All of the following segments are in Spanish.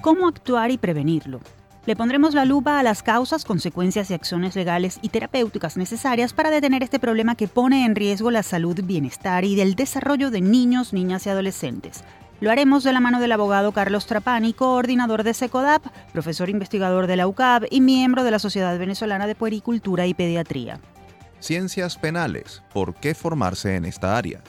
cómo actuar y prevenirlo. Le pondremos la lupa a las causas, consecuencias y acciones legales y terapéuticas necesarias para detener este problema que pone en riesgo la salud, bienestar y del desarrollo de niños, niñas y adolescentes. Lo haremos de la mano del abogado Carlos Trapani, coordinador de SECODAP, profesor investigador de la UCAB y miembro de la Sociedad Venezolana de Puericultura y Pediatría. Ciencias penales. ¿Por qué formarse en esta área?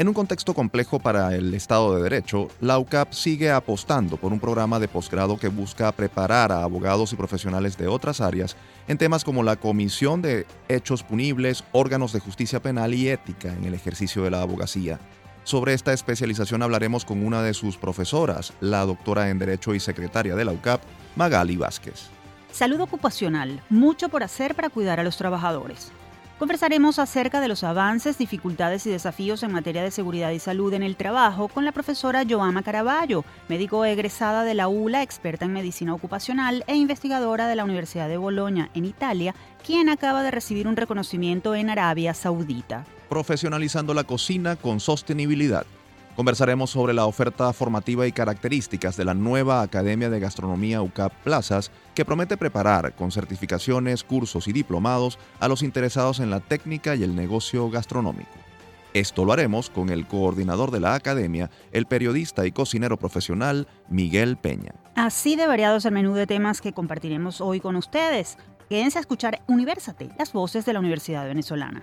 En un contexto complejo para el Estado de Derecho, la UCAP sigue apostando por un programa de posgrado que busca preparar a abogados y profesionales de otras áreas en temas como la comisión de hechos punibles, órganos de justicia penal y ética en el ejercicio de la abogacía. Sobre esta especialización hablaremos con una de sus profesoras, la doctora en Derecho y secretaria de la UCAP, Magali Vázquez. Salud ocupacional, mucho por hacer para cuidar a los trabajadores. Conversaremos acerca de los avances, dificultades y desafíos en materia de seguridad y salud en el trabajo con la profesora Joama Caraballo, médico egresada de la ULA, experta en medicina ocupacional e investigadora de la Universidad de Bolonia, en Italia, quien acaba de recibir un reconocimiento en Arabia Saudita. Profesionalizando la cocina con sostenibilidad. Conversaremos sobre la oferta formativa y características de la nueva Academia de Gastronomía UCAP Plazas, que promete preparar con certificaciones, cursos y diplomados a los interesados en la técnica y el negocio gastronómico. Esto lo haremos con el coordinador de la academia, el periodista y cocinero profesional Miguel Peña. Así de variado es el menú de temas que compartiremos hoy con ustedes. Quédense a escuchar Universate, las voces de la Universidad Venezolana.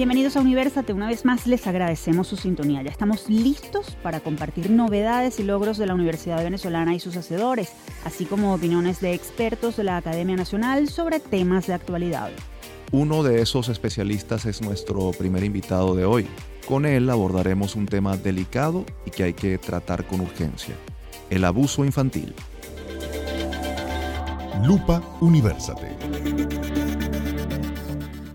Bienvenidos a Universate, una vez más les agradecemos su sintonía. Ya estamos listos para compartir novedades y logros de la Universidad Venezolana y sus hacedores, así como opiniones de expertos de la Academia Nacional sobre temas de actualidad. Uno de esos especialistas es nuestro primer invitado de hoy. Con él abordaremos un tema delicado y que hay que tratar con urgencia, el abuso infantil. Lupa Universate.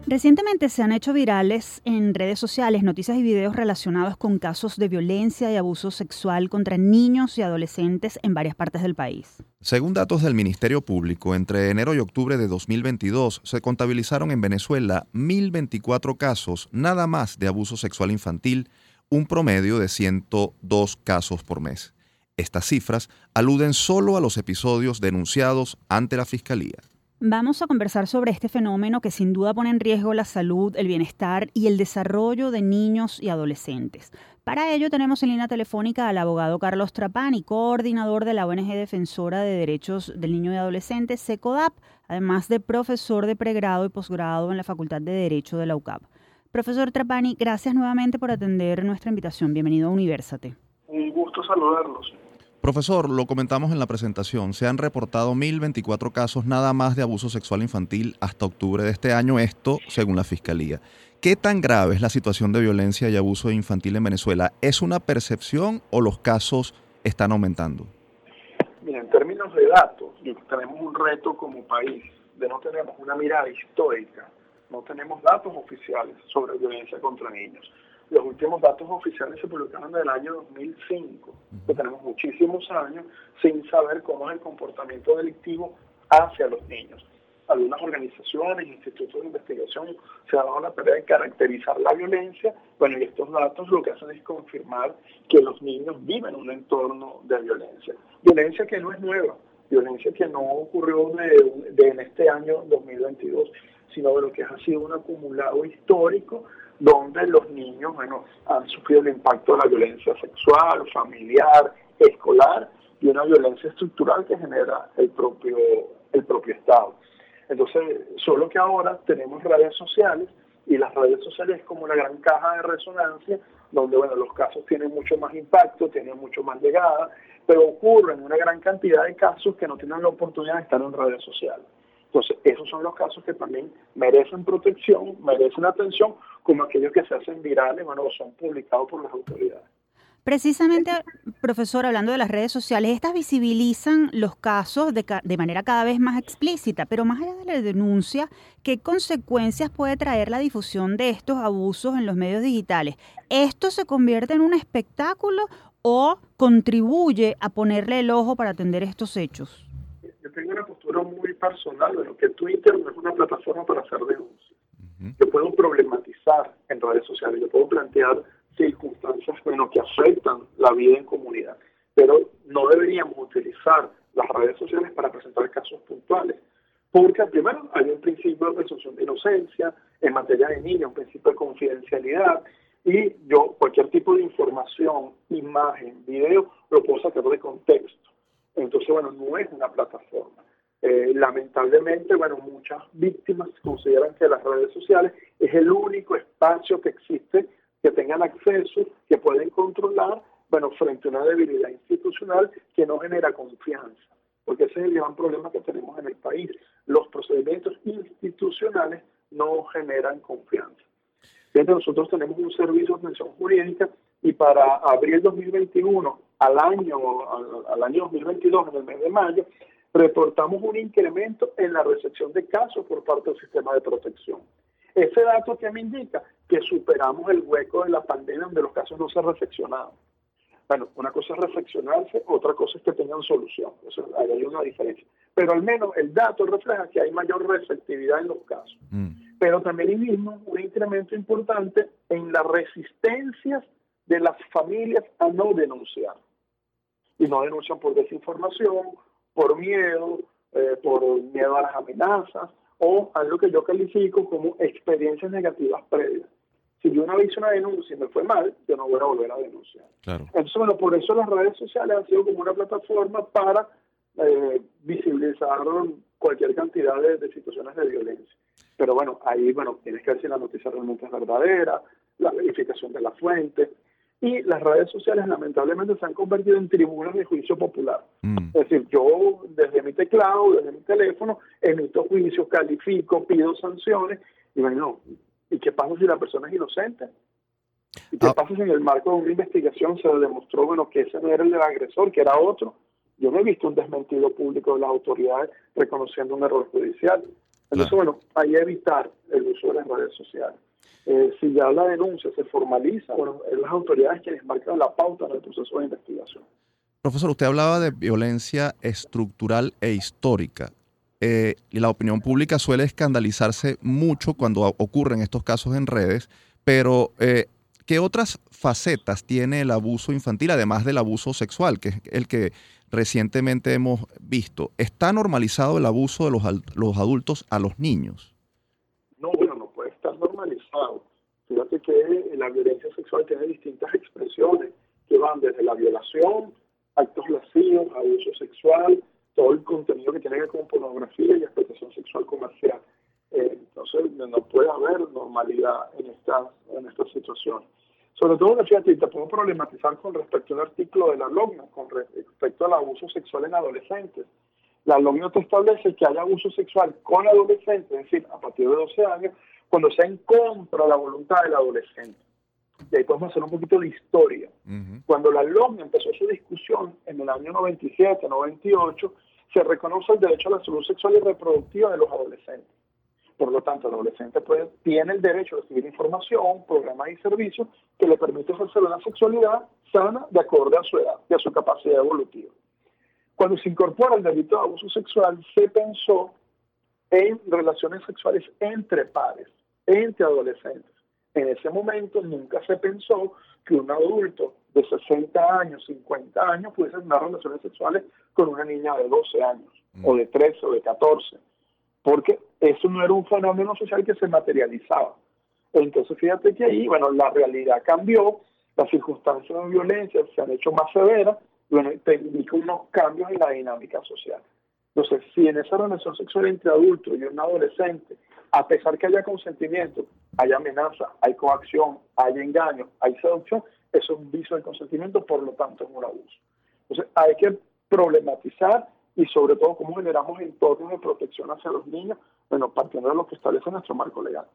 Recientemente se han hecho virales en redes sociales noticias y videos relacionados con casos de violencia y abuso sexual contra niños y adolescentes en varias partes del país. Según datos del Ministerio Público, entre enero y octubre de 2022 se contabilizaron en Venezuela 1.024 casos nada más de abuso sexual infantil, un promedio de 102 casos por mes. Estas cifras aluden solo a los episodios denunciados ante la Fiscalía. Vamos a conversar sobre este fenómeno que sin duda pone en riesgo la salud, el bienestar y el desarrollo de niños y adolescentes. Para ello tenemos en línea telefónica al abogado Carlos Trapani, coordinador de la ONG Defensora de Derechos del Niño y Adolescente, SECODAP, además de profesor de pregrado y posgrado en la Facultad de Derecho de la UCAP. Profesor Trapani, gracias nuevamente por atender nuestra invitación. Bienvenido a Universate. Un gusto saludarlos. Profesor, lo comentamos en la presentación, se han reportado 1.024 casos nada más de abuso sexual infantil hasta octubre de este año, esto según la Fiscalía. ¿Qué tan grave es la situación de violencia y abuso infantil en Venezuela? ¿Es una percepción o los casos están aumentando? Mira, en términos de datos, tenemos un reto como país de no tenemos una mirada histórica, no tenemos datos oficiales sobre violencia contra niños los últimos datos oficiales se publicaron del año 2005, que tenemos muchísimos años sin saber cómo es el comportamiento delictivo hacia los niños. Algunas organizaciones, institutos de investigación se han dado la tarea de caracterizar la violencia. Bueno, y estos datos lo que hacen es confirmar que los niños viven en un entorno de violencia. Violencia que no es nueva, violencia que no ocurrió de, en este año 2022, sino de lo que ha sido un acumulado histórico donde los niños bueno, han sufrido el impacto de la violencia sexual, familiar, escolar y una violencia estructural que genera el propio, el propio Estado. Entonces, solo que ahora tenemos redes sociales y las redes sociales es como una gran caja de resonancia donde bueno, los casos tienen mucho más impacto, tienen mucho más llegada, pero ocurren una gran cantidad de casos que no tienen la oportunidad de estar en redes sociales. Entonces, esos son los casos que también merecen protección, merecen atención, como aquellos que se hacen virales, bueno, son publicados por las autoridades. Precisamente, profesor, hablando de las redes sociales, estas visibilizan los casos de, de, manera cada vez más explícita, pero más allá de la denuncia, ¿qué consecuencias puede traer la difusión de estos abusos en los medios digitales? ¿Esto se convierte en un espectáculo o contribuye a ponerle el ojo para atender estos hechos? Tengo una postura muy personal de lo que Twitter no es una plataforma para hacer denuncias. Yo puedo problematizar en redes sociales, yo puedo plantear circunstancias bueno, que afectan la vida en comunidad, pero no deberíamos utilizar las redes sociales para presentar casos puntuales, porque primero hay un principio de presunción de inocencia en materia de niños, un principio de confidencialidad, y yo cualquier tipo de información, imagen, video, lo puedo sacar de contexto. Entonces, bueno, no es una plataforma. Eh, lamentablemente, bueno, muchas víctimas consideran que las redes sociales es el único espacio que existe que tengan acceso, que pueden controlar, bueno, frente a una debilidad institucional que no genera confianza. Porque ese es el gran problema que tenemos en el país. Los procedimientos institucionales no generan confianza. Fíjate, nosotros tenemos un servicio de atención jurídica y para abril 2021 al año, al, año 2022, en el mes de mayo, reportamos un incremento en la recepción de casos por parte del sistema de protección. Ese dato que me indica que superamos el hueco de la pandemia donde los casos no se reflexionaban. Bueno, una cosa es reflexionarse, otra cosa es que tengan solución. Eso, hay una diferencia. Pero al menos el dato refleja que hay mayor receptividad en los casos. Mm. Pero también mismo un incremento importante en las resistencias de las familias a no denunciar. Y no denuncian por desinformación, por miedo, eh, por miedo a las amenazas o a lo que yo califico como experiencias negativas previas. Si yo una vez una denuncia y me fue mal, yo no voy a volver a denunciar. Entonces, bueno, por eso las redes sociales han sido como una plataforma para eh, visibilizar cualquier cantidad de, de, situaciones de violencia. Pero bueno, ahí, bueno, tienes que ver si la noticia realmente es verdadera, la verificación de la fuente, y las redes sociales lamentablemente se han convertido en tribunas de juicio popular. Mm. Es decir, yo desde mi teclado, desde mi teléfono, emito juicios, califico, pido sanciones y bueno, ¿y qué pasa si la persona es inocente? ¿Y qué ah. pasa si en el marco de una investigación se demostró bueno, que ese no era el del agresor, que era otro? Yo no he visto un desmentido público de las autoridades reconociendo un error judicial. Entonces, bueno, hay evitar el uso de las redes sociales. Eh, si ya la denuncia se formaliza, bueno, es las autoridades quienes marcan la pauta en el proceso de investigación. Profesor, usted hablaba de violencia estructural e histórica. Eh, y la opinión pública suele escandalizarse mucho cuando ocurren estos casos en redes, pero eh, ¿qué otras facetas tiene el abuso infantil, además del abuso sexual, que es el que recientemente hemos visto? ¿Está normalizado el abuso de los, los adultos a los niños? Fíjate que la violencia sexual tiene distintas expresiones que van desde la violación, actos lascivos, abuso sexual, todo el contenido que tiene que ver con pornografía y explotación sexual comercial. Eh, entonces, no puede haber normalidad en estas en esta situaciones. Sobre todo, fíjate, te puedo problematizar con respecto al artículo de la LOGNA, con respecto al abuso sexual en adolescentes. La LOGNA te establece que hay abuso sexual con adolescentes, es decir, a partir de 12 años, cuando sea en contra de la voluntad del adolescente. Y ahí podemos hacer un poquito de historia. Cuando la LOM empezó su discusión en el año 97, 98, se reconoce el derecho a la salud sexual y reproductiva de los adolescentes. Por lo tanto, el adolescente puede, tiene el derecho a recibir información, programas y servicios que le permiten ejercer una sexualidad sana de acuerdo a su edad y a su capacidad evolutiva. Cuando se incorpora el delito de abuso sexual, se pensó en relaciones sexuales entre pares, entre adolescentes. En ese momento nunca se pensó que un adulto de 60 años, 50 años pudiese tener relaciones sexuales con una niña de 12 años, o de 13 o de 14, porque eso no era un fenómeno social que se materializaba. Entonces fíjate que ahí, bueno, la realidad cambió, las circunstancias de violencia se han hecho más severas, y bueno, te indica unos cambios en la dinámica social. Entonces, si en esa relación sexual entre adultos y un adolescente, a pesar que haya consentimiento, hay amenaza, hay coacción, hay engaño, hay seducción, eso es un vicio del consentimiento, por lo tanto es un abuso. Entonces, hay que problematizar y sobre todo cómo generamos entornos de protección hacia los niños, bueno, partiendo de lo que establece nuestro marco legal.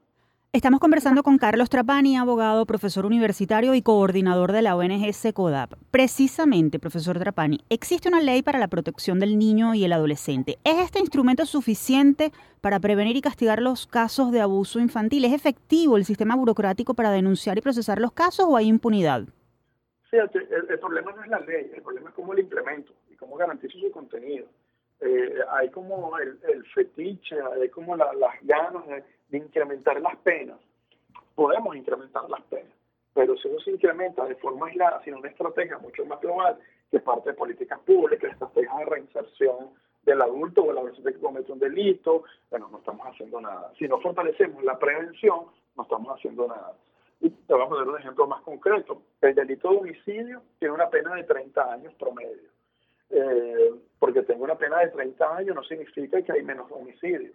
Estamos conversando con Carlos Trapani, abogado, profesor universitario y coordinador de la ONG SECODAP. Precisamente, profesor Trapani, existe una ley para la protección del niño y el adolescente. ¿Es este instrumento suficiente para prevenir y castigar los casos de abuso infantil? ¿Es efectivo el sistema burocrático para denunciar y procesar los casos o hay impunidad? Fíjate, el, problema no es la ley, el problema es cómo el implemento cómo garantizo su contenido. Eh, hay como el, fetiche, hay como las ganas de incrementar las penas, podemos incrementar las penas, pero si no se incrementa de forma aislada, sino una estrategia mucho más global, que parte de políticas públicas, estrategias de reinserción del adulto o el adolescente que comete un delito, bueno, no estamos haciendo nada. Si no fortalecemos la prevención, no estamos haciendo nada. Y te voy a poner un ejemplo más concreto. El delito de homicidio tiene una pena de 30 años promedio. Eh, porque tengo una pena de 30 años no significa que hay menos homicidios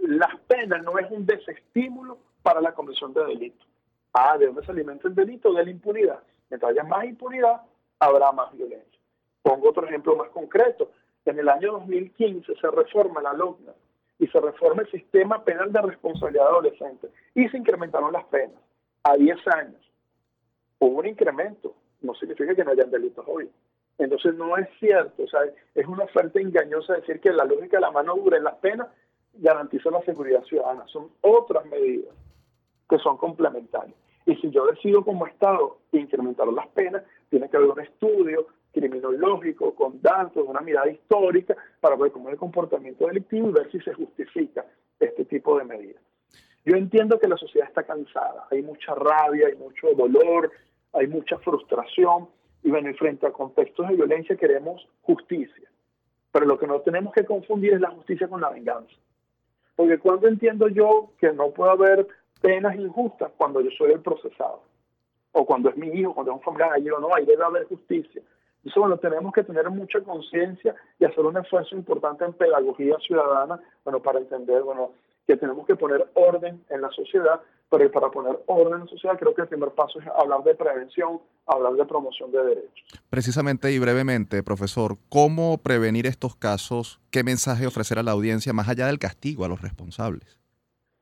las penas no es un desestímulo para la comisión de delito. Ah, ¿de dónde se alimenta el delito? De la impunidad. Mientras haya más impunidad, habrá más violencia. Pongo otro ejemplo más concreto. En el año 2015 se reforma la LOCNA y se reforma el sistema penal de responsabilidad adolescente y se incrementaron las penas a 10 años. Hubo un incremento, no significa que no hayan delitos hoy. Entonces no es cierto, o sea, es una oferta engañosa decir que la lógica de la mano dura en las penas garantiza la seguridad ciudadana. Son otras medidas que son complementarias. Y si yo decido como Estado incrementar las penas, tiene que haber un estudio criminológico con datos, una mirada histórica para ver cómo es el comportamiento delictivo y ver si se justifica este tipo de medidas. Yo entiendo que la sociedad está cansada, hay mucha rabia, hay mucho dolor, hay mucha frustración y bueno, frente a contextos de violencia queremos justicia. Pero lo que no tenemos que confundir es la justicia con la venganza. Porque cuando entiendo yo que no puede haber penas injustas cuando yo soy el procesado, o cuando es mi hijo, cuando es un familiar, ahí no, ahí debe haber justicia. Entonces, bueno, tenemos que tener mucha conciencia y hacer un esfuerzo importante en pedagogía ciudadana, bueno, para entender, bueno, que tenemos que poner orden en la sociedad, pero para poner orden en la sociedad creo que el primer paso es hablar de prevención, hablar de promoción de derechos. Precisamente y brevemente, profesor, ¿cómo prevenir estos casos? ¿Qué mensaje ofrecer a la audiencia más allá del castigo a los responsables?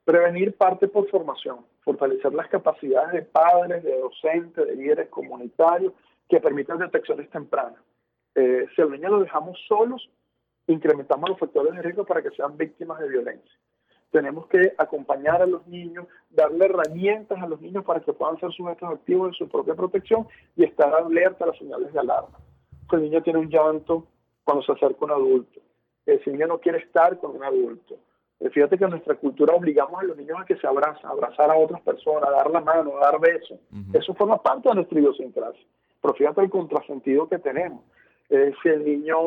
Prevenir parte por formación, fortalecer las capacidades de padres, de docentes, de líderes comunitarios que permitan detecciones tempranas. Eh, si al niño lo dejamos solos, incrementamos los factores de riesgo para que sean víctimas de violencia. Tenemos que acompañar a los niños, darle herramientas a los niños para que puedan ser sujetos activos de su propia protección y estar alerta a las señales de alarma. Si el niño tiene un llanto cuando se acerca un adulto, si el niño no quiere estar con un adulto, eh, Fíjate que en nuestra cultura obligamos a los niños a que se abrazan, a abrazar a otras personas, a dar la mano, a dar besos. Eso forma parte de nuestra idiosincrasia. Pero fíjate el contrasentido que tenemos. Eh, si el niño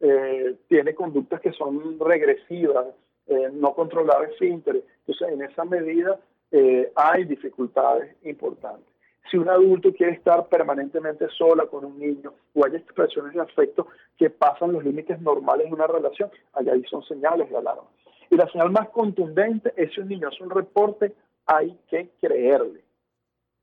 eh, tiene conductas que son regresivas, eh, no controlar el esfínteres. Entonces, en esa medida eh, hay dificultades importantes. Si un adulto quiere estar permanentemente sola con un niño o hay expresiones de afecto que pasan los límites normales de una relación, allá ahí son señales de alarma. Y la señal más contundente es si un niño hace un reporte, hay que creerle.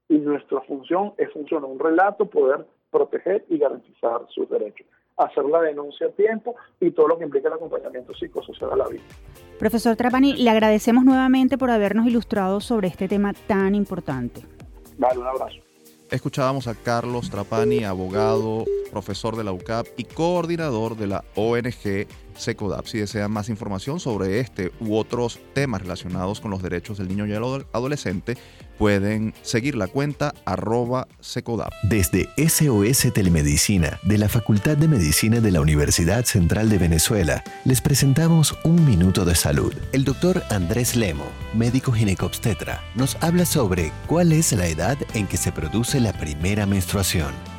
Y nuestra función es funcionar un relato, poder proteger y garantizar sus derechos hacer la denuncia a tiempo y todo lo que implica el acompañamiento psicosocial a la vida. Profesor Trapani, le agradecemos nuevamente por habernos ilustrado sobre este tema tan importante. Vale, un abrazo. Escuchábamos a Carlos Trapani, abogado, profesor de la UCAP y coordinador de la ONG SECODAP. Si desean más información sobre este u otros temas relacionados con los derechos del niño y el adolescente, pueden seguir la cuenta arroba secodap. Desde SOS Telemedicina de la Facultad de Medicina de la Universidad Central de Venezuela, les presentamos Un Minuto de Salud. El doctor Andrés Lemo, médico ginecobstetra, nos habla sobre cuál es la edad en que se produce la primera menstruación.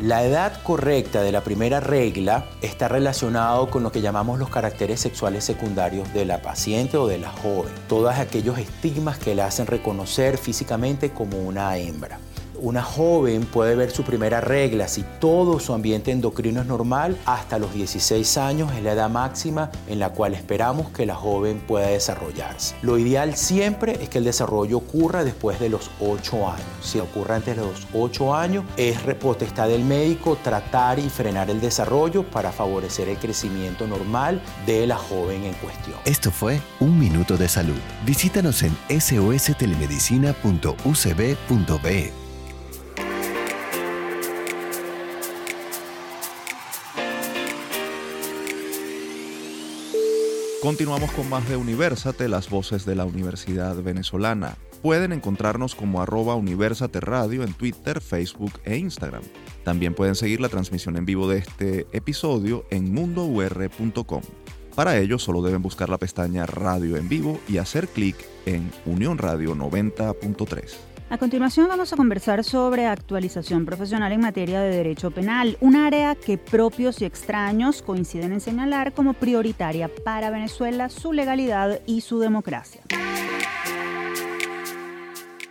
La edad correcta de la primera regla está relacionado con lo que llamamos los caracteres sexuales secundarios de la paciente o de la joven, todos aquellos estigmas que la hacen reconocer físicamente como una hembra. Una joven puede ver su primera regla si todo su ambiente endocrino es normal hasta los 16 años es la edad máxima en la cual esperamos que la joven pueda desarrollarse. Lo ideal siempre es que el desarrollo ocurra después de los 8 años. Si ocurre antes de los 8 años, es potestad del médico tratar y frenar el desarrollo para favorecer el crecimiento normal de la joven en cuestión. Esto fue Un Minuto de Salud. Visítanos en sostelemedicina.ucb.be. Continuamos con más de Universate, las voces de la Universidad Venezolana. Pueden encontrarnos como arroba Universate Radio en Twitter, Facebook e Instagram. También pueden seguir la transmisión en vivo de este episodio en mundour.com. Para ello solo deben buscar la pestaña Radio en vivo y hacer clic en Unión Radio 90.3. A continuación vamos a conversar sobre actualización profesional en materia de derecho penal, un área que propios y extraños coinciden en señalar como prioritaria para Venezuela, su legalidad y su democracia.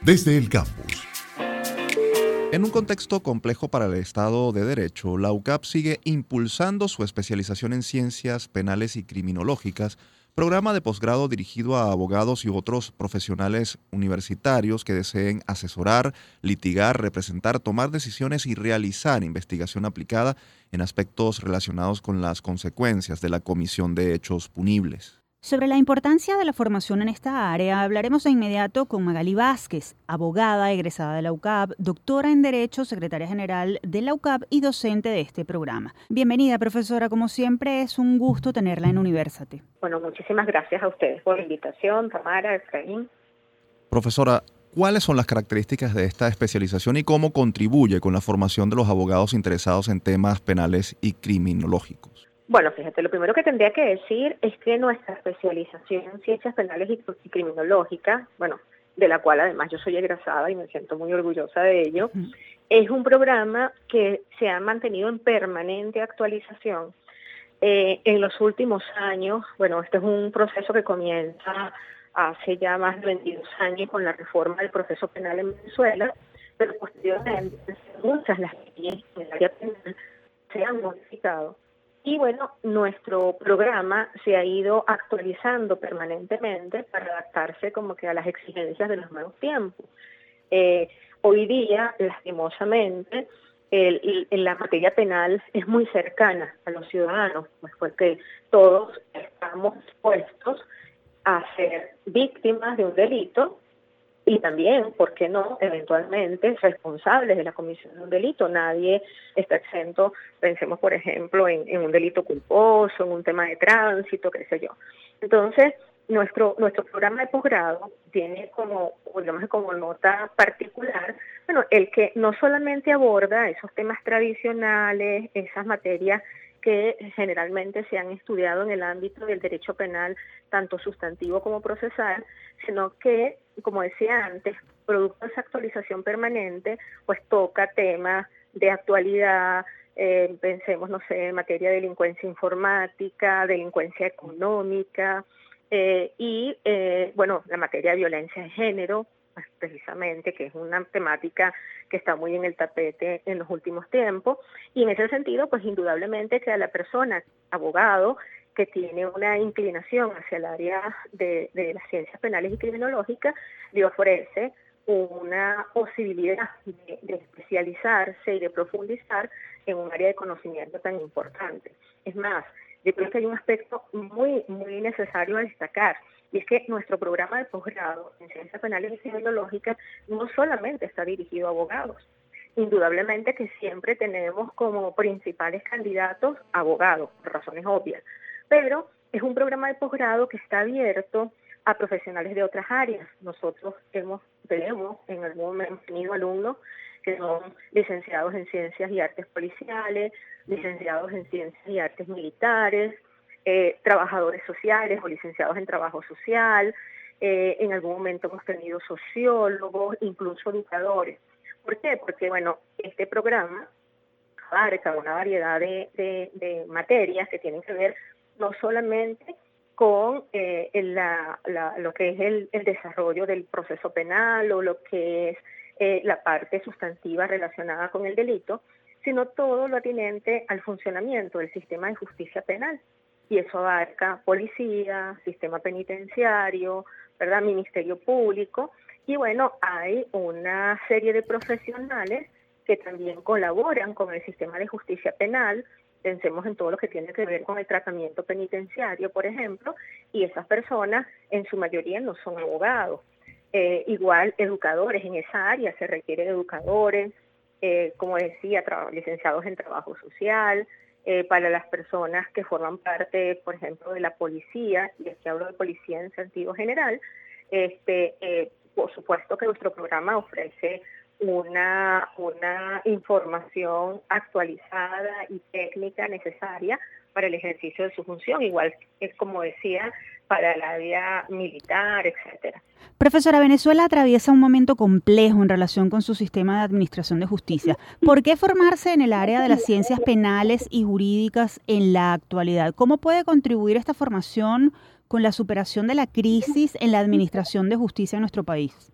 Desde el campus. En un contexto complejo para el Estado de Derecho, la UCAP sigue impulsando su especialización en ciencias penales y criminológicas programa de posgrado dirigido a abogados y otros profesionales universitarios que deseen asesorar, litigar, representar, tomar decisiones y realizar investigación aplicada en aspectos relacionados con las consecuencias de la comisión de hechos punibles. Sobre la importancia de la formación en esta área hablaremos de inmediato con Magali Vázquez, abogada egresada de la UCAP, doctora en Derecho, secretaria general de la UCAP y docente de este programa. Bienvenida, profesora. Como siempre, es un gusto tenerla en Universate. Bueno, muchísimas gracias a ustedes por la invitación, Tamara, Efraín. Profesora, ¿cuáles son las características de esta especialización y cómo contribuye con la formación de los abogados interesados en temas penales y criminológicos? Bueno, fíjate, lo primero que tendría que decir es que nuestra especialización en ciencias penales y criminológicas, bueno, de la cual además yo soy egresada y me siento muy orgullosa de ello, es un programa que se ha mantenido en permanente actualización. Eh, en los últimos años, bueno, este es un proceso que comienza hace ya más de 22 años con la reforma del proceso penal en Venezuela, pero posteriormente muchas las leyes en el área penal se han modificado y bueno, nuestro programa se ha ido actualizando permanentemente para adaptarse como que a las exigencias de los nuevos tiempos. Eh, hoy día, lastimosamente, en la materia penal es muy cercana a los ciudadanos, pues porque todos estamos expuestos a ser víctimas de un delito y también, ¿por qué no?, eventualmente responsables de la comisión de un delito. Nadie está exento, pensemos por ejemplo en, un delito culposo, en un tema de tránsito, qué sé yo. Entonces, nuestro, nuestro programa de posgrado tiene como, digamos, como nota particular, bueno, el que no solamente aborda esos temas tradicionales, esas materias que generalmente se han estudiado en el ámbito del derecho penal, tanto sustantivo como procesal, sino que, como decía antes, producto de esa actualización permanente, pues toca temas de actualidad, eh, pensemos, no sé, en materia de delincuencia informática, delincuencia económica, eh, y, eh, bueno, la materia de violencia de género, pues, precisamente, que es una temática que está muy en el tapete en los últimos tiempos. Y en ese sentido, pues indudablemente que a la persona, abogado, que tiene una inclinación hacia el área de, las ciencias penales y criminológicas, le ofrece una posibilidad de, especializarse y de profundizar en un área de conocimiento tan importante. Es más, yo creo que hay un aspecto muy, muy necesario a destacar, y es que nuestro programa de posgrado en ciencias penales y criminológicas no solamente está dirigido a abogados, indudablemente que siempre tenemos como principales candidatos abogados, por razones obvias, pero es un programa de posgrado que está abierto a profesionales de otras áreas. Nosotros hemos, tenemos en algún momento tenido alumnos que son licenciados en ciencias y artes policiales, licenciados en ciencias y artes militares, eh, trabajadores sociales o licenciados en trabajo social, eh, en algún momento hemos tenido sociólogos, incluso educadores. ¿Por qué? Porque, bueno, este programa abarca una variedad de, materias que tienen que ver no solamente con eh, lo que es el, desarrollo del proceso penal o lo que es la parte sustantiva relacionada con el delito, sino todo lo atinente al funcionamiento del sistema de justicia penal. Y eso abarca policía, sistema penitenciario, ¿verdad? Ministerio Público. Y bueno, hay una serie de profesionales que también colaboran con el sistema de justicia penal. Pensemos en todo lo que tiene que ver con el tratamiento penitenciario, por ejemplo, y esas personas en su mayoría no son abogados. Eh, igual educadores en esa área, se requieren educadores, eh, como decía, licenciados en trabajo social, eh, para las personas que forman parte, por ejemplo, de la policía, y aquí hablo de policía en sentido general, este, por supuesto que nuestro programa ofrece una, una información actualizada y técnica necesaria para el ejercicio de su función, igual es como decía, para el área militar, etcétera. Profesora, Venezuela atraviesa un momento complejo en relación con su sistema de administración de justicia. ¿Por qué formarse en el área de las ciencias penales y jurídicas en la actualidad? ¿Cómo puede contribuir esta formación con la superación de la crisis en la administración de justicia en nuestro país?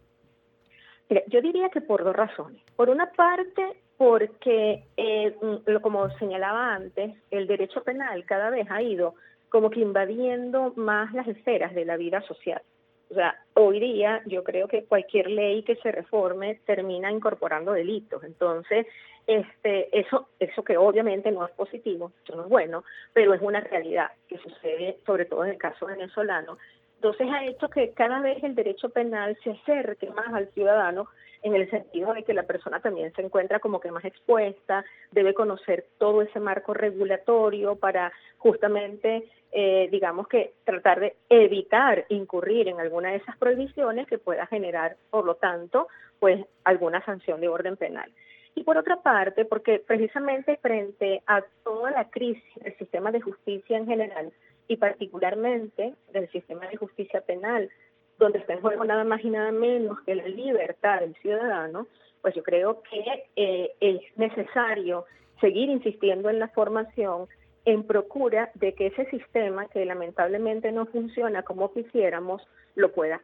yo diría que por dos razones. Por una parte, porque, eh, mm, como señalaba antes, el derecho penal cada vez ha ido como que invadiendo más las esferas de la vida social. O sea, hoy día yo creo que cualquier ley que se reforme termina incorporando delitos. Entonces, este, eso, eso que obviamente no es positivo, eso no es bueno, pero es una realidad que sucede sobre todo en el caso venezolano. Entonces ha hecho que cada vez el derecho penal se acerque más al ciudadano en el sentido de que la persona también se encuentra como que más expuesta, debe conocer todo ese marco regulatorio para justamente, eh, digamos que tratar de evitar incurrir en alguna de esas prohibiciones que pueda generar, por lo tanto, pues alguna sanción de orden penal. Y por otra parte, porque precisamente frente a toda la crisis del sistema de justicia en general y particularmente del sistema de justicia penal, donde está en juego nada más y nada menos que la libertad del ciudadano, pues yo creo que eh, es necesario seguir insistiendo en la formación en procura de que ese sistema que lamentablemente no funciona como quisiéramos, lo pueda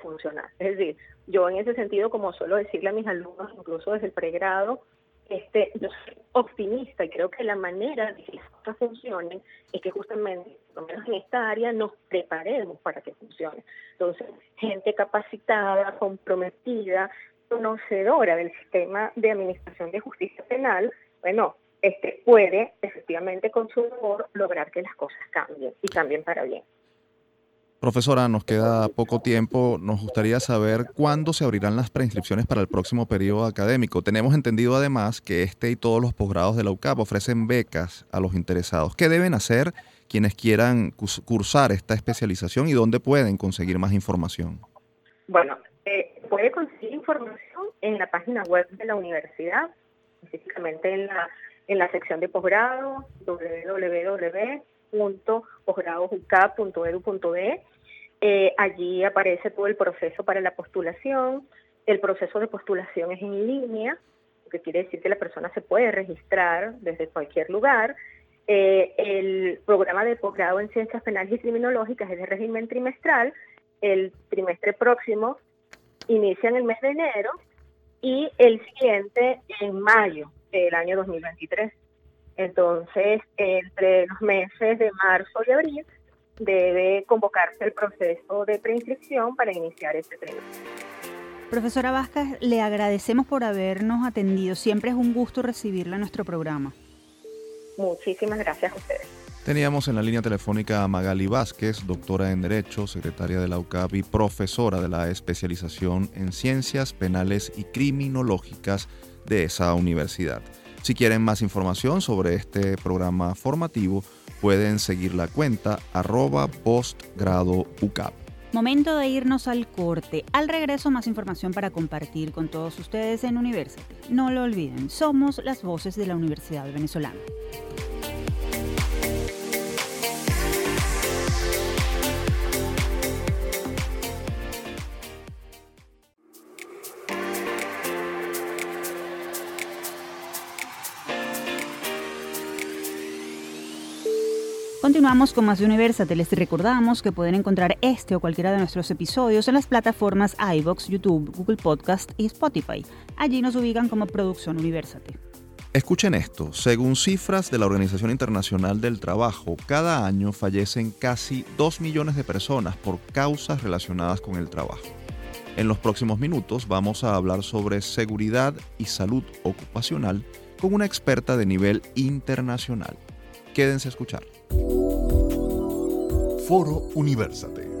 funcionar. Es decir, yo en ese sentido, como suelo decirle a mis alumnos, incluso desde el pregrado, este, yo soy optimista y creo que la manera de que las cosas funcionen es que justamente, por lo menos en esta área, nos preparemos para que funcione. Entonces, gente capacitada, comprometida, conocedora del sistema de administración de justicia penal, bueno, este puede efectivamente con su labor lograr que las cosas cambien y cambien para bien. Profesora, nos queda poco tiempo. Nos gustaría saber cuándo se abrirán las preinscripciones para el próximo periodo académico. Tenemos entendido además que este y todos los posgrados de la UCAP ofrecen becas a los interesados. ¿Qué deben hacer quienes quieran cursar esta especialización y dónde pueden conseguir más información? Bueno, eh, puede conseguir información en la página web de la universidad, específicamente en la, en la sección de posgrado, www.posgradosucap.edu.be eh, allí aparece todo el proceso para la postulación. El proceso de postulación es en línea, lo que quiere decir que la persona se puede registrar desde cualquier lugar. Eh, el programa de posgrado en ciencias penales y criminológicas es de régimen trimestral. El trimestre próximo inicia en el mes de enero y el siguiente en mayo del año 2023. Entonces, entre los meses de marzo y abril debe convocarse el proceso de preinscripción para iniciar este tren. Profesora Vázquez, le agradecemos por habernos atendido. Siempre es un gusto recibirla en nuestro programa. Muchísimas gracias a ustedes. Teníamos en la línea telefónica a Magali Vázquez, doctora en Derecho, secretaria de la UCAP y profesora de la especialización en Ciencias Penales y Criminológicas de esa universidad. Si quieren más información sobre este programa formativo, pueden seguir la cuenta arroba postgrado Momento de irnos al corte. Al regreso más información para compartir con todos ustedes en University. No lo olviden, somos las voces de la Universidad Venezolana. Continuamos con más de Universate. Les recordamos que pueden encontrar este o cualquiera de nuestros episodios en las plataformas iBox, YouTube, Google Podcast y Spotify. Allí nos ubican como Producción Universate. Escuchen esto, según cifras de la Organización Internacional del Trabajo, cada año fallecen casi 2 millones de personas por causas relacionadas con el trabajo. En los próximos minutos vamos a hablar sobre seguridad y salud ocupacional con una experta de nivel internacional. Quédense a escuchar. Foro Universate.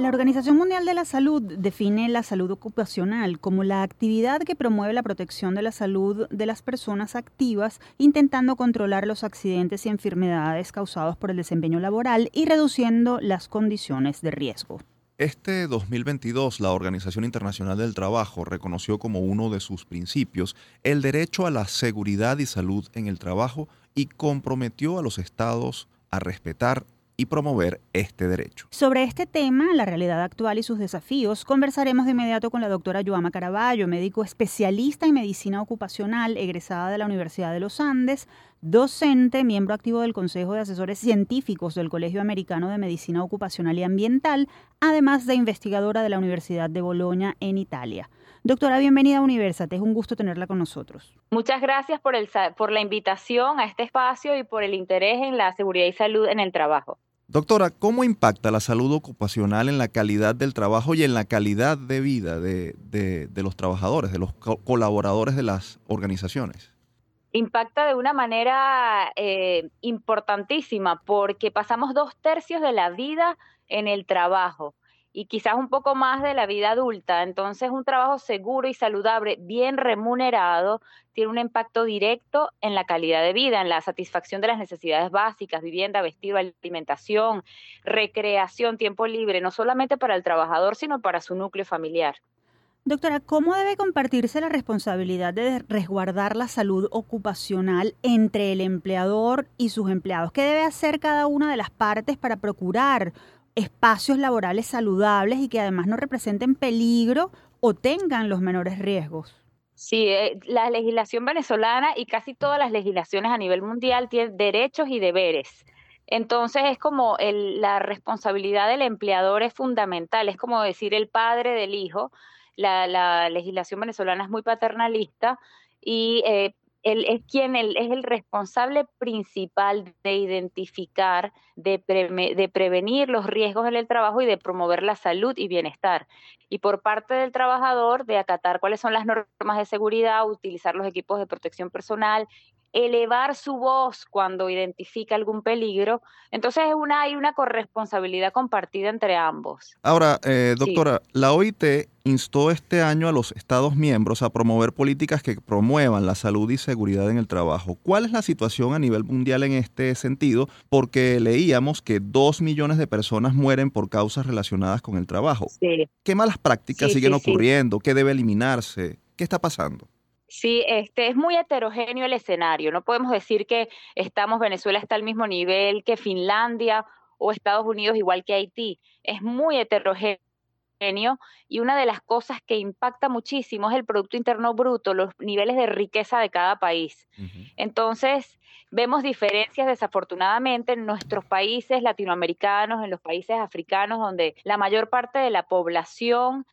La Organización Mundial de la Salud define la salud ocupacional como la actividad que promueve la protección de la salud de las personas activas, intentando controlar los accidentes y enfermedades causados por el desempeño laboral y reduciendo las condiciones de riesgo. Este 2022, la Organización Internacional del Trabajo reconoció como uno de sus principios el derecho a la seguridad y salud en el trabajo y comprometió a los estados a respetar y promover este derecho. Sobre este tema, la realidad actual y sus desafíos, conversaremos de inmediato con la doctora Joama Caraballo, médico especialista en medicina ocupacional, egresada de la Universidad de los Andes, docente, miembro activo del Consejo de Asesores Científicos del Colegio Americano de Medicina Ocupacional y Ambiental, además de investigadora de la Universidad de Bolonia en Italia. Doctora, bienvenida a Universate, es un gusto tenerla con nosotros. Muchas gracias por, el, por la invitación a este espacio y por el interés en la seguridad y salud en el trabajo. Doctora, ¿cómo impacta la salud ocupacional en la calidad del trabajo y en la calidad de vida de, los trabajadores, de los colaboradores de las organizaciones? Impacta de una manera eh, importantísima porque pasamos dos tercios de la vida en el trabajo y quizás un poco más de la vida adulta. Entonces, un trabajo seguro y saludable, bien remunerado, tiene un impacto directo en la calidad de vida, en la satisfacción de las necesidades básicas, vivienda, vestido, alimentación, recreación, tiempo libre, no solamente para el trabajador, sino para su núcleo familiar. Doctora, ¿cómo debe compartirse la responsabilidad de resguardar la salud ocupacional entre el empleador y sus empleados? ¿Qué debe hacer cada una de las partes para procurar espacios laborales saludables y que además no representen peligro o tengan los menores riesgos. Sí, eh, la legislación venezolana y casi todas las legislaciones a nivel mundial tienen derechos y deberes. Entonces es como la responsabilidad del empleador es fundamental, es como decir el padre del hijo. La, la legislación venezolana es muy paternalista y eh, él es quien es el responsable principal de identificar, de, de, prevenir los riesgos en el trabajo y de promover la salud y bienestar. Y por parte del trabajador, de acatar cuáles son las normas de seguridad, utilizar los equipos de protección personal elevar su voz cuando identifica algún peligro. Entonces una, hay una corresponsabilidad compartida entre ambos. Ahora, eh, doctora, la OIT instó este año a los Estados miembros a promover políticas que promuevan la salud y seguridad en el trabajo. ¿Cuál es la situación a nivel mundial en este sentido? Porque leíamos que dos millones de personas mueren por causas relacionadas con el trabajo. ¿Qué malas prácticas siguen ocurriendo? ¿Qué debe eliminarse? ¿Qué está pasando? Sí, este es muy heterogéneo el escenario. No podemos decir que estamos, Venezuela está al mismo nivel que Finlandia o Estados Unidos, igual que Haití. Es muy heterogéneo y una de las cosas que impacta muchísimo es el Producto Interno Bruto, los niveles de riqueza de cada país. Entonces, vemos diferencias desafortunadamente en nuestros países latinoamericanos, en los países africanos, donde la mayor parte de la población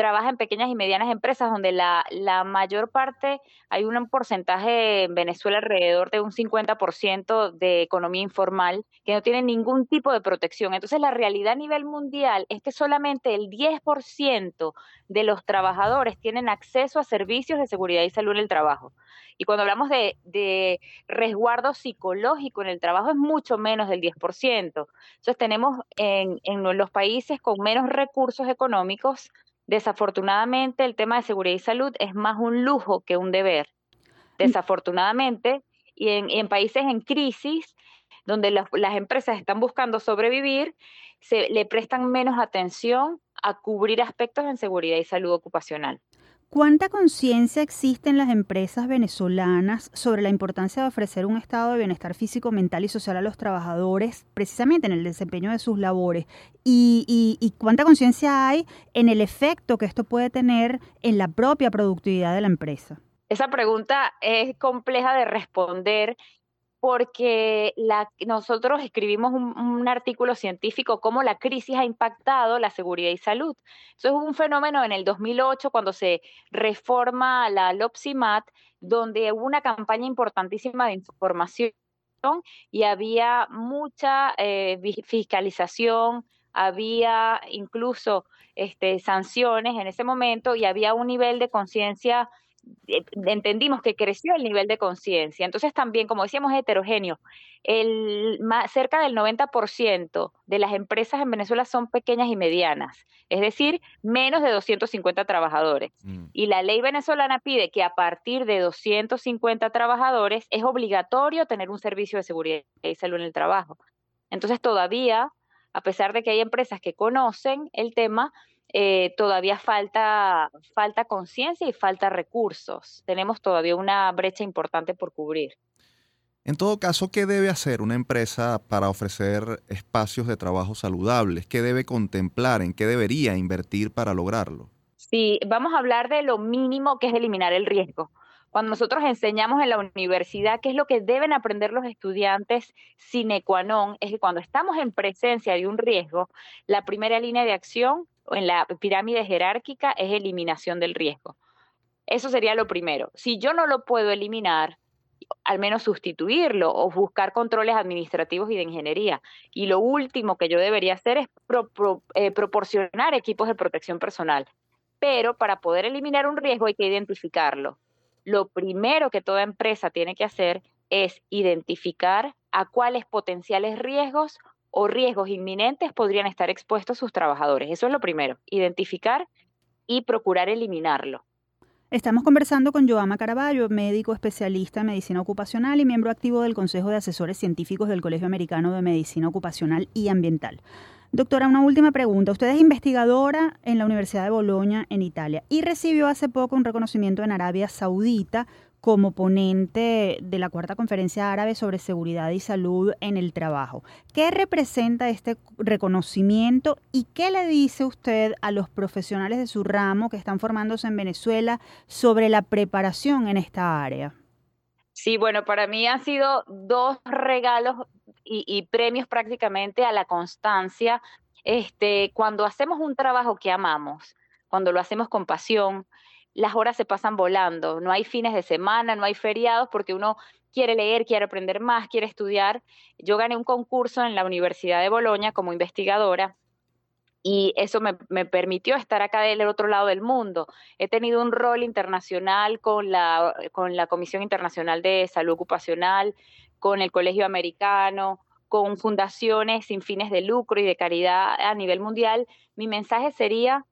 trabaja en pequeñas y medianas empresas donde la, la mayor parte, hay un porcentaje en Venezuela alrededor de un 50% de economía informal que no tiene ningún tipo de protección. Entonces la realidad a nivel mundial es que solamente el 10% de los trabajadores tienen acceso a servicios de seguridad y salud en el trabajo. Y cuando hablamos de, de resguardo psicológico en el trabajo es mucho menos del 10%. Entonces tenemos en, en los países con menos recursos económicos, Desafortunadamente, el tema de seguridad y salud es más un lujo que un deber. Desafortunadamente, y en, países en crisis, donde las empresas están buscando sobrevivir, se le prestan menos atención a cubrir aspectos en seguridad y salud ocupacional. ¿Cuánta conciencia existe en las empresas venezolanas sobre la importancia de ofrecer un estado de bienestar físico, mental y social a los trabajadores, precisamente en el desempeño de sus labores? ¿Y, cuánta conciencia hay en el efecto que esto puede tener en la propia productividad de la empresa? Esa pregunta es compleja de responder porque nosotros escribimos un, artículo científico cómo la crisis ha impactado la seguridad y salud. Eso es un fenómeno en el 2008 cuando se reforma la LOPSIMAT, donde hubo una campaña importantísima de información y había mucha eh, fiscalización, había incluso este, sanciones en ese momento y había un nivel de conciencia entendimos que creció el nivel de conciencia. Entonces también, como decíamos, heterogéneo. El, cerca del 90% de las empresas en Venezuela son pequeñas y medianas, es decir, menos de 250 trabajadores. Mm. Y la ley venezolana pide que a partir de 250 trabajadores es obligatorio tener un servicio de seguridad y salud en el trabajo. Entonces todavía, a pesar de que hay empresas que conocen el tema, eh, todavía falta, falta conciencia y falta recursos. Tenemos todavía una brecha importante por cubrir. En todo caso, ¿qué debe hacer una empresa para ofrecer espacios de trabajo saludables? ¿Qué debe contemplar? ¿En qué debería invertir para lograrlo? Sí, vamos a hablar de lo mínimo que es eliminar el riesgo. Cuando nosotros enseñamos en la universidad qué es lo que deben aprender los estudiantes sine qua non, es que cuando estamos en presencia de un riesgo, la primera línea de acción en la pirámide jerárquica es eliminación del riesgo. Eso sería lo primero. Si yo no lo puedo eliminar, al menos sustituirlo o buscar controles administrativos y de ingeniería. Y lo último que yo debería hacer es eh, proporcionar equipos de protección personal. Pero para poder eliminar un riesgo hay que identificarlo. Lo primero que toda empresa tiene que hacer es identificar a cuáles potenciales riesgos o riesgos inminentes podrían estar expuestos sus trabajadores. Eso es lo primero, identificar y procurar eliminarlo. Estamos conversando con Joama Caraballo, médico especialista en medicina ocupacional y miembro activo del Consejo de Asesores Científicos del Colegio Americano de Medicina Ocupacional y Ambiental. Doctora, una última pregunta. Usted es investigadora en la Universidad de Bolonia, en Italia, y recibió hace poco un reconocimiento en Arabia Saudita como ponente de la cuarta conferencia árabe sobre seguridad y salud en el trabajo. ¿Qué representa este reconocimiento y qué le dice usted a los profesionales de su ramo que están formándose en Venezuela sobre la preparación en esta área? Sí, bueno, para mí han sido dos regalos y, premios prácticamente a la constancia. Este, cuando hacemos un trabajo que amamos, cuando lo hacemos con pasión, las horas se pasan volando, no hay fines de semana, no hay feriados porque uno quiere leer, quiere aprender más, quiere estudiar. Yo gané un concurso en la Universidad de Bolonia como investigadora y eso me, permitió estar acá del otro lado del mundo. He tenido un rol internacional con la, con la Comisión Internacional de Salud Ocupacional, con el Colegio Americano, con fundaciones sin fines de lucro y de caridad a nivel mundial. Mi mensaje sería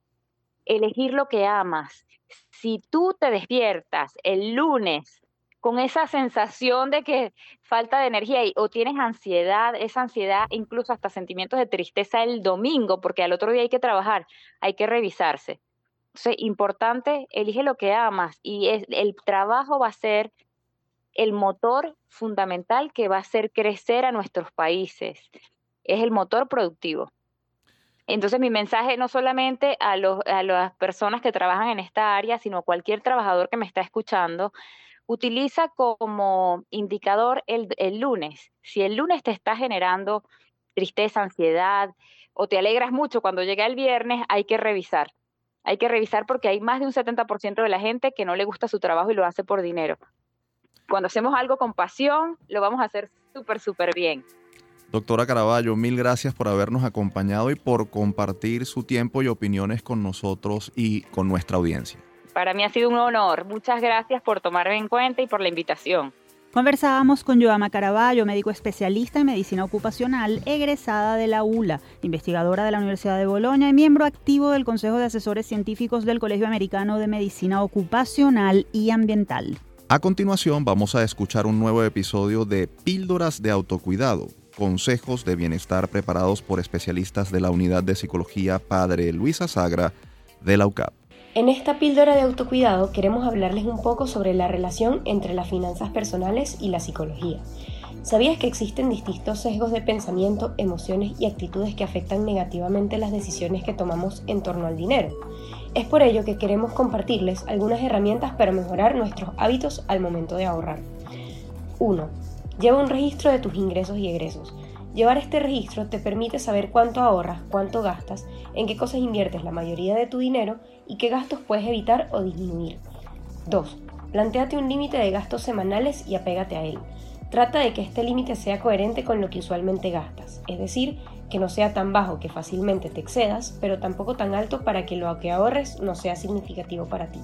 elegir lo que amas si tú te despiertas el lunes con esa sensación de que falta de energía o tienes ansiedad, esa ansiedad, incluso hasta sentimientos de tristeza el domingo, porque al otro día hay que trabajar, hay que revisarse. Entonces, importante, elige lo que amas y el trabajo va a ser el motor fundamental que va a hacer crecer a nuestros países. Es el motor productivo. Entonces mi mensaje no solamente a, las personas que trabajan en esta área, sino a cualquier trabajador que me está escuchando, utiliza como indicador el, lunes. Si el lunes te está generando tristeza, ansiedad o te alegras mucho cuando llega el viernes, hay que revisar. Hay que revisar porque hay más de un 70% de la gente que no le gusta su trabajo y lo hace por dinero. Cuando hacemos algo con pasión, lo vamos a hacer súper, súper bien. Doctora Caraballo, mil gracias por habernos acompañado y por compartir su tiempo y opiniones con nosotros y con nuestra audiencia. Para mí ha sido un honor. Muchas gracias por tomarme en cuenta y por la invitación. Conversábamos con Joama Caraballo, médico especialista en medicina ocupacional, egresada de la ULA, investigadora de la Universidad de Bolonia y miembro activo del Consejo de Asesores Científicos del Colegio Americano de Medicina Ocupacional y Ambiental. A continuación vamos a escuchar un nuevo episodio de Píldoras de Autocuidado, consejos de bienestar preparados por especialistas de la Unidad de Psicología Padre Luisa Sagra de la UCAP. En esta píldora de autocuidado queremos hablarles un poco sobre la relación entre las finanzas personales y la psicología. ¿Sabías que existen distintos sesgos de pensamiento, emociones y actitudes que afectan negativamente las decisiones que tomamos en torno al dinero? Es por ello que queremos compartirles algunas herramientas para mejorar nuestros hábitos al momento de ahorrar. 1 Lleva un registro de tus ingresos y egresos. Llevar este registro te permite saber cuánto ahorras, cuánto gastas, en qué cosas inviertes la mayoría de tu dinero y qué gastos puedes evitar o disminuir. 2. Plantéate un límite de gastos semanales y apégate a él. Trata de que este límite sea coherente con lo que usualmente gastas, es decir, que no sea tan bajo que fácilmente te excedas, pero tampoco tan alto para que lo que ahorres no sea significativo para ti.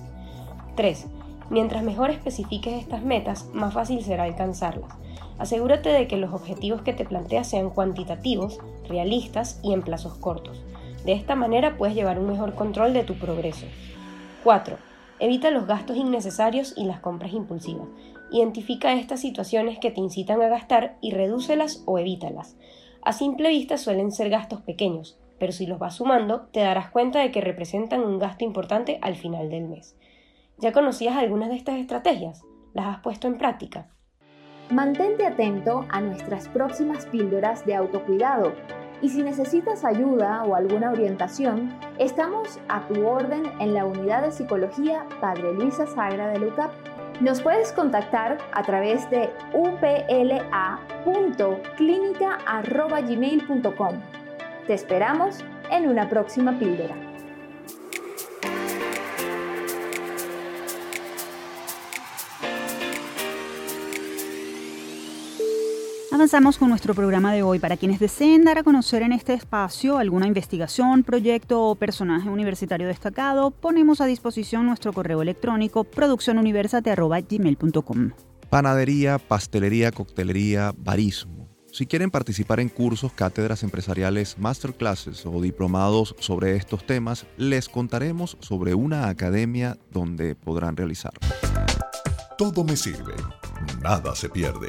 3. Mientras mejor especifiques estas metas, más fácil será alcanzarlas. Asegúrate de que los objetivos que te planteas sean cuantitativos, realistas y en plazos cortos. De esta manera puedes llevar un mejor control de tu progreso. 4. Evita los gastos innecesarios y las compras impulsivas. Identifica estas situaciones que te incitan a gastar y redúcelas o evítalas. A simple vista suelen ser gastos pequeños, pero si los vas sumando te darás cuenta de que representan un gasto importante al final del mes. ¿Ya conocías algunas de estas estrategias? ¿Las has puesto en práctica? Mantente atento a nuestras próximas píldoras de autocuidado y si necesitas ayuda o alguna orientación, estamos a tu orden en la unidad de psicología Padre Luisa Sagra de LUCAP. Nos puedes contactar a través de upla.clinica.gmail.com. Te esperamos en una próxima píldora. Avanzamos con nuestro programa de hoy. Para quienes deseen dar a conocer en este espacio alguna investigación, proyecto o personaje universitario destacado, ponemos a disposición nuestro correo electrónico produccionuniversate.gmail.com. Panadería, pastelería, coctelería, barismo. Si quieren participar en cursos, cátedras empresariales, masterclasses o diplomados sobre estos temas, les contaremos sobre una academia donde podrán realizarlo. Todo me sirve, nada se pierde.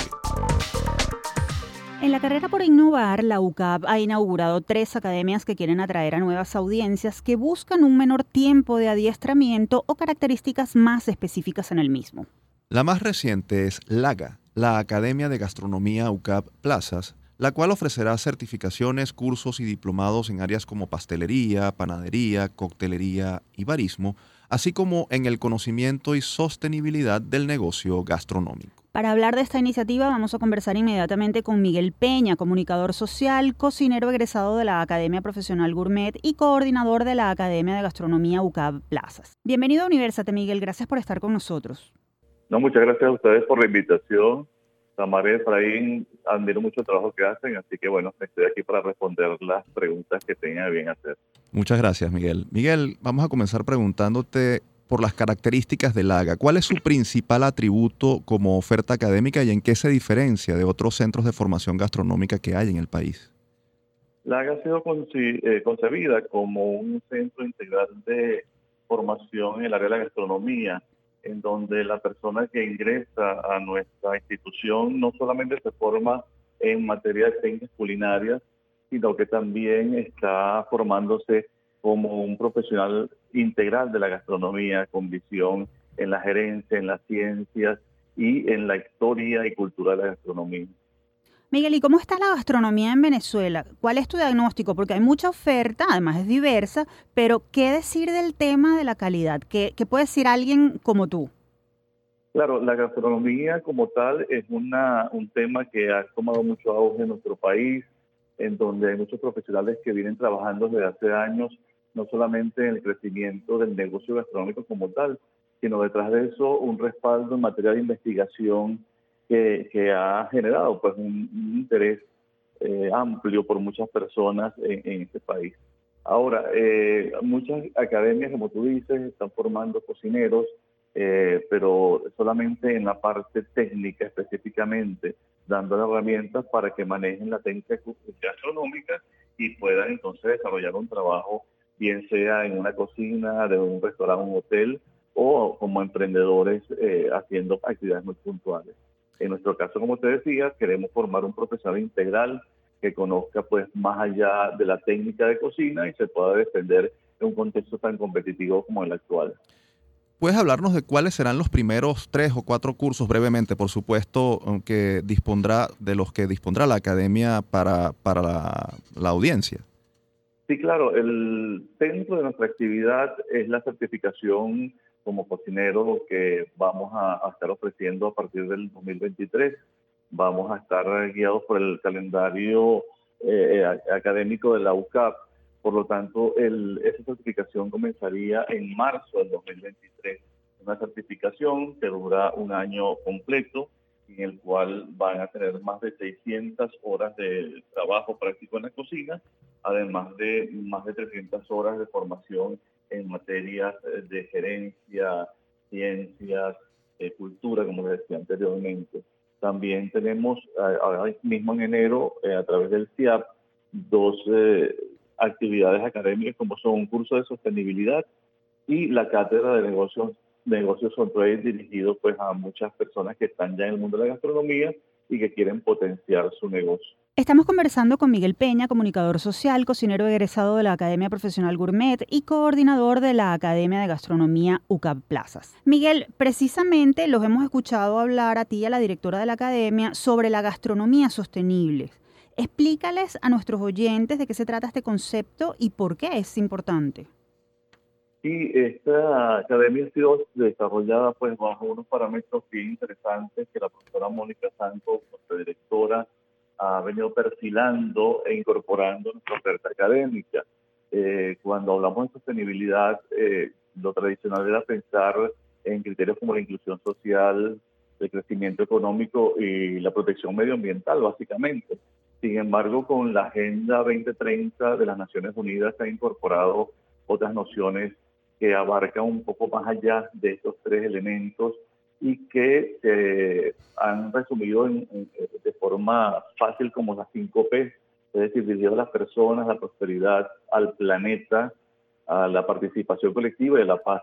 En la carrera por innovar, la UCAP ha inaugurado tres academias que quieren atraer a nuevas audiencias que buscan un menor tiempo de adiestramiento o características más específicas en el mismo. La más reciente es LAGA, la Academia de Gastronomía UCAP Plazas, la cual ofrecerá certificaciones, cursos y diplomados en áreas como pastelería, panadería, coctelería y barismo, así como en el conocimiento y sostenibilidad del negocio gastronómico. Para hablar de esta iniciativa vamos a conversar inmediatamente con Miguel Peña, comunicador social, cocinero egresado de la Academia Profesional Gourmet y coordinador de la Academia de Gastronomía UCAB Plazas. Bienvenido a Universate, Miguel. Gracias por estar con nosotros. No, muchas gracias a ustedes por la invitación. Tamara y Efraín, admiro mucho el trabajo que hacen, así que bueno, estoy aquí para responder las preguntas que tengan bien hacer. Muchas gracias, Miguel. Miguel, vamos a comenzar preguntándote por las características del AGA. ¿Cuál es su principal atributo como oferta académica y en qué se diferencia de otros centros de formación gastronómica que hay en el país? La AGA ha sido eh, concebida como un centro integral de formación en el área de la gastronomía, en donde la persona que ingresa a nuestra institución no solamente se forma en materia de técnicas culinarias, sino que también está formándose como un profesional integral de la gastronomía con visión en la gerencia, en las ciencias y en la historia y cultura de la gastronomía. Miguel, ¿y cómo está la gastronomía en Venezuela? ¿Cuál es tu diagnóstico? Porque hay mucha oferta, además es diversa, pero ¿qué decir del tema de la calidad? ¿Qué, qué puede decir alguien como tú? Claro, la gastronomía como tal es una, un tema que ha tomado mucho auge en nuestro país, en donde hay muchos profesionales que vienen trabajando desde hace años no solamente en el crecimiento del negocio gastronómico como tal, sino detrás de eso un respaldo en materia de investigación que, ha generado pues un, interés eh, amplio por muchas personas en, este país. Ahora, eh, muchas academias, como tú dices, están formando cocineros, eh, pero solamente en la parte técnica específicamente, dando herramientas para que manejen la técnica gastronómica y puedan entonces desarrollar un trabajo bien sea en una cocina, de un restaurante, un hotel o como emprendedores eh, haciendo actividades muy puntuales. En nuestro caso, como te decía, queremos formar un profesional integral que conozca pues más allá de la técnica de cocina y se pueda defender en un contexto tan competitivo como el actual. ¿Puedes hablarnos de cuáles serán los primeros tres o cuatro cursos, brevemente, por supuesto, que dispondrá de los que dispondrá la academia para, para la audiencia? Sí, claro, el centro de nuestra actividad es la certificación como cocinero que vamos a, estar ofreciendo a partir del 2023. vamos a estar guiados por el calendario eh, académico de la UCAP. Por lo tanto, el, esa certificación comenzaría en marzo del 2023. Una certificación que dura un año completo, en el cual van a tener más de 600 horas de trabajo práctico en la cocina, además de más de 300 horas de formación en materias de gerencia, ciencias, eh, cultura, como les decía anteriormente. También tenemos ahora mismo en enero, eh, a través del CIAP, dos eh, actividades académicas como son un curso de sostenibilidad y la cátedra de negocios negocios on trade dirigido pues a muchas personas que están ya en el mundo de la gastronomía y que quieren potenciar su negocio. Estamos conversando con Miguel Peña, comunicador social, cocinero egresado de la Academia Profesional Gourmet y coordinador de la Academia de Gastronomía UCAP Plazas. Miguel, precisamente los hemos escuchado hablar a ti y a la directora de la Academia sobre la gastronomía sostenible. Explícales a nuestros oyentes de qué se trata este concepto y por qué es importante. Sí, esta academia ha sido desarrollada pues bajo unos parámetros bien interesantes que la profesora Mónica Santos, nuestra directora, ha venido perfilando e incorporando nuestra oferta académica. Eh, cuando hablamos de sostenibilidad, eh, lo tradicional era pensar en criterios como la inclusión social, el crecimiento económico y la protección medioambiental, básicamente. Sin embargo, con la Agenda 2030 de las Naciones Unidas se han incorporado otras nociones que abarcan un poco más allá de estos tres elementos y que se han resumido de forma fácil como las cinco P, es decir, dirigido a las personas, la prosperidad, al planeta, a la participación colectiva y a la paz.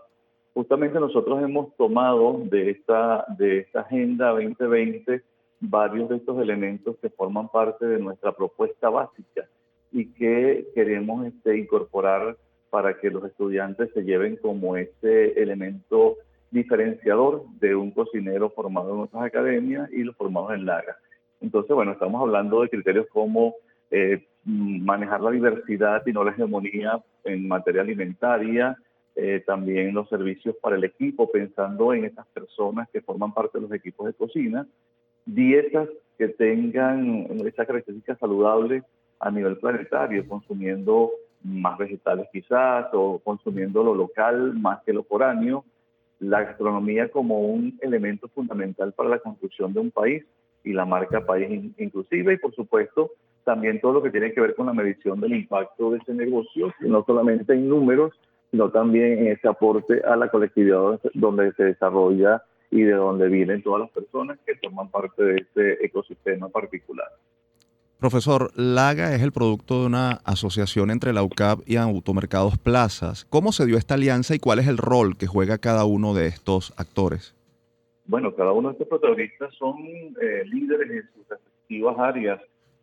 Justamente nosotros hemos tomado de esta, de esta Agenda 2020 varios de estos elementos que forman parte de nuestra propuesta básica y que queremos este, incorporar para que los estudiantes se lleven como ese elemento diferenciador de un cocinero formado en otras academias y los formados en Laga. Entonces, bueno, estamos hablando de criterios como eh, manejar la diversidad y no la hegemonía en materia alimentaria, eh, también los servicios para el equipo, pensando en estas personas que forman parte de los equipos de cocina, dietas que tengan esa característica saludable a nivel planetario, consumiendo más vegetales quizás o consumiendo lo local más que lo foráneo, la gastronomía como un elemento fundamental para la construcción de un país y la marca país inclusive y por supuesto también todo lo que tiene que ver con la medición del impacto de ese negocio, no solamente en números, sino también en ese aporte a la colectividad donde se desarrolla y de donde vienen todas las personas que forman parte de ese ecosistema particular. Profesor, Laga es el producto de una asociación entre la UCAP y Automercados Plazas. ¿Cómo se dio esta alianza y cuál es el rol que juega cada uno de estos actores? Bueno, cada uno de estos protagonistas son eh, líderes en sus respectivas áreas.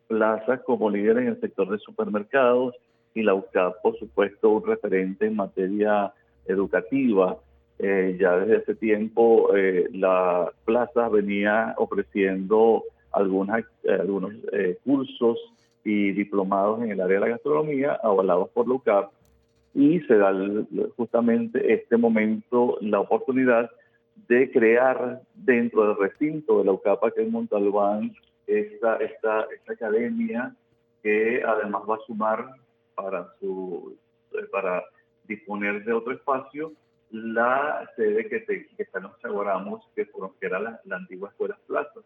Plaza como líder en el sector de supermercados y la UCAP, por supuesto, un referente en materia educativa. Eh, ya desde ese tiempo eh, la Plaza venía ofreciendo algunas, eh, algunos eh, cursos y diplomados en el área de la gastronomía avalados por la UCAP y se da justamente este momento la oportunidad de crear dentro del recinto de la UCAP aquí en Montalbán esta, esta, esta academia que además va a sumar para, su, eh, para disponer de otro espacio la sede que, que está en los que, que era la, la antigua Escuela Plaza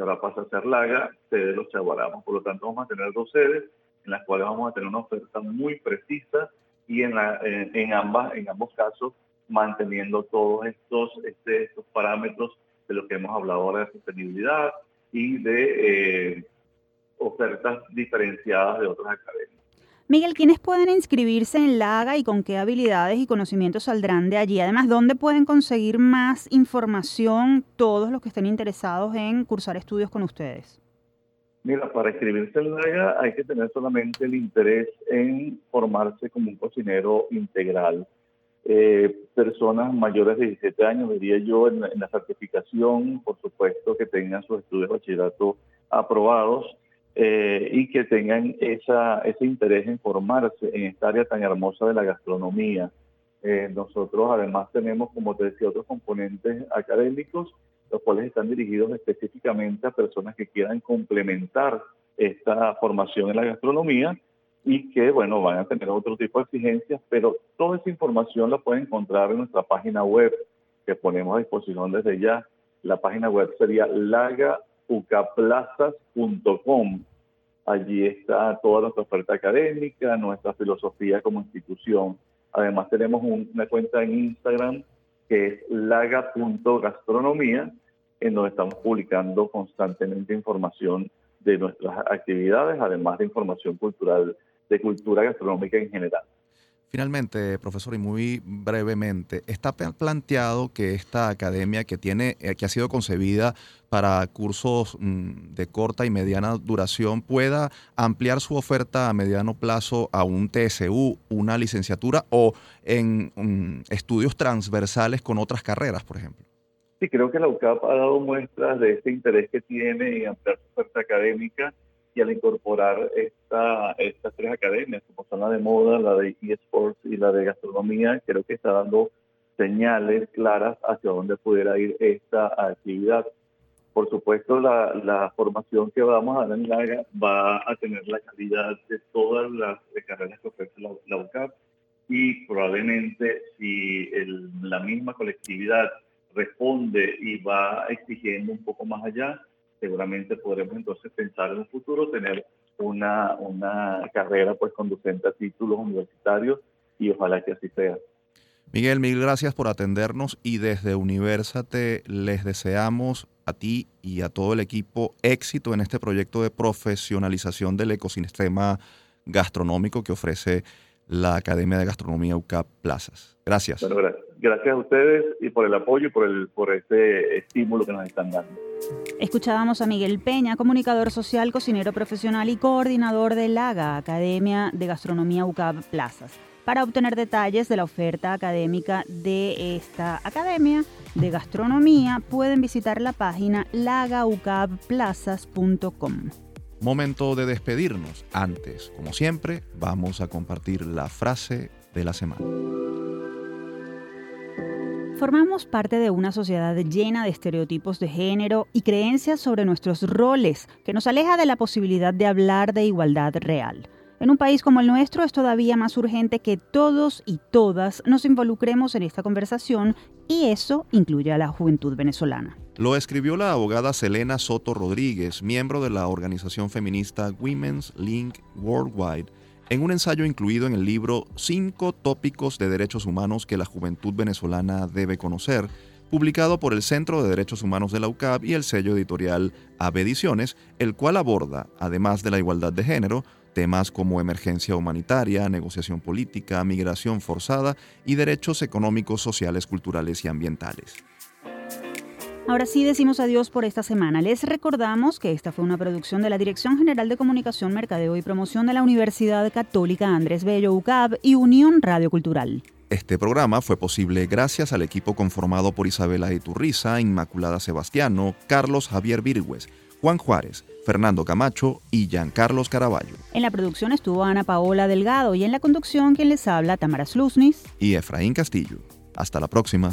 ahora pasa a ser Laga, sede de los Chaguaramos. Por lo tanto, vamos a tener dos sedes en las cuales vamos a tener una oferta muy precisa y en, en, ambas, en ambos casos manteniendo todos estos, este, estos parámetros de lo que hemos hablado ahora de sostenibilidad y de eh, ofertas diferenciadas de otras academias. Miguel, ¿quiénes pueden inscribirse en LAGA y con qué habilidades y conocimientos saldrán de allí? Además, ¿dónde pueden conseguir más información todos los que estén interesados en cursar estudios con ustedes? Mira, para inscribirse en LAGA hay que tener solamente el interés en formarse como un cocinero integral. Eh, personas mayores de 17 años, diría yo, en la certificación, por supuesto, que tengan sus estudios de bachillerato aprobados eh, y que tengan esa, ese interés en formarse en esta área tan hermosa de la gastronomía. Eh, nosotros además tenemos, como te decía, otros componentes académicos los cuales están dirigidos específicamente a personas que quieran complementar esta formación en la gastronomía y que, bueno, van a tener otro tipo de exigencias, pero toda esa información la pueden encontrar en nuestra página web que ponemos a disposición desde ya. La página web sería lagaucaplazas.com. Allí está toda nuestra oferta académica, nuestra filosofía como institución. Además tenemos una cuenta en Instagram que es laga.gastronomía, en donde estamos publicando constantemente información de nuestras actividades, además de información cultural, de cultura gastronómica en general. Finalmente, profesor, y muy brevemente, ¿está planteado que esta academia que tiene, eh, que ha sido concebida para cursos mm, de corta y mediana duración, pueda ampliar su oferta a mediano plazo a un TSU, una licenciatura o en mm, estudios transversales con otras carreras, por ejemplo? Sí, creo que la UCAP ha dado muestras de este interés que tiene en ampliar su oferta académica y al incorporar esta, estas tres academias, como son la de moda, la de eSports y la de gastronomía, creo que está dando señales claras hacia dónde pudiera ir esta actividad. Por supuesto, la, la formación que vamos a dar en LAGA va a tener la calidad de todas las carreras que ofrece la, la UCAP y probablemente si el, la misma colectividad responde y va exigiendo un poco más allá, seguramente podremos entonces pensar en un futuro tener una, una carrera pues conducente a títulos universitarios y ojalá que así sea. Miguel, mil gracias por atendernos y desde Universate les deseamos a ti y a todo el equipo éxito en este proyecto de profesionalización del ecosistema gastronómico que ofrece la Academia de Gastronomía UCAP Plazas. Gracias. Bueno, gracias. gracias a ustedes y por el apoyo y por, el, por este estímulo que nos están dando. Escuchábamos a Miguel Peña, comunicador social, cocinero profesional y coordinador de LAGA, Academia de Gastronomía UCAP Plazas. Para obtener detalles de la oferta académica de esta academia de gastronomía, pueden visitar la página lagaucapplazas.com. Momento de despedirnos. Antes, como siempre, vamos a compartir la frase de la semana. Formamos parte de una sociedad llena de estereotipos de género y creencias sobre nuestros roles que nos aleja de la posibilidad de hablar de igualdad real. En un país como el nuestro es todavía más urgente que todos y todas nos involucremos en esta conversación y eso incluye a la juventud venezolana. Lo escribió la abogada Selena Soto Rodríguez, miembro de la organización feminista Women's Link Worldwide, en un ensayo incluido en el libro Cinco tópicos de derechos humanos que la juventud venezolana debe conocer, publicado por el Centro de Derechos Humanos de la UCAP y el sello editorial AB Ediciones, el cual aborda, además de la igualdad de género, temas como emergencia humanitaria, negociación política, migración forzada y derechos económicos, sociales, culturales y ambientales. Ahora sí decimos adiós por esta semana. Les recordamos que esta fue una producción de la Dirección General de Comunicación, Mercadeo y Promoción de la Universidad Católica Andrés Bello UCAB y Unión Radio Cultural. Este programa fue posible gracias al equipo conformado por Isabela Iturriza, Inmaculada Sebastiano, Carlos Javier Virgües, Juan Juárez, Fernando Camacho y Giancarlos Caraballo. En la producción estuvo Ana Paola Delgado y en la conducción quien les habla Tamara Slusnis y Efraín Castillo. Hasta la próxima.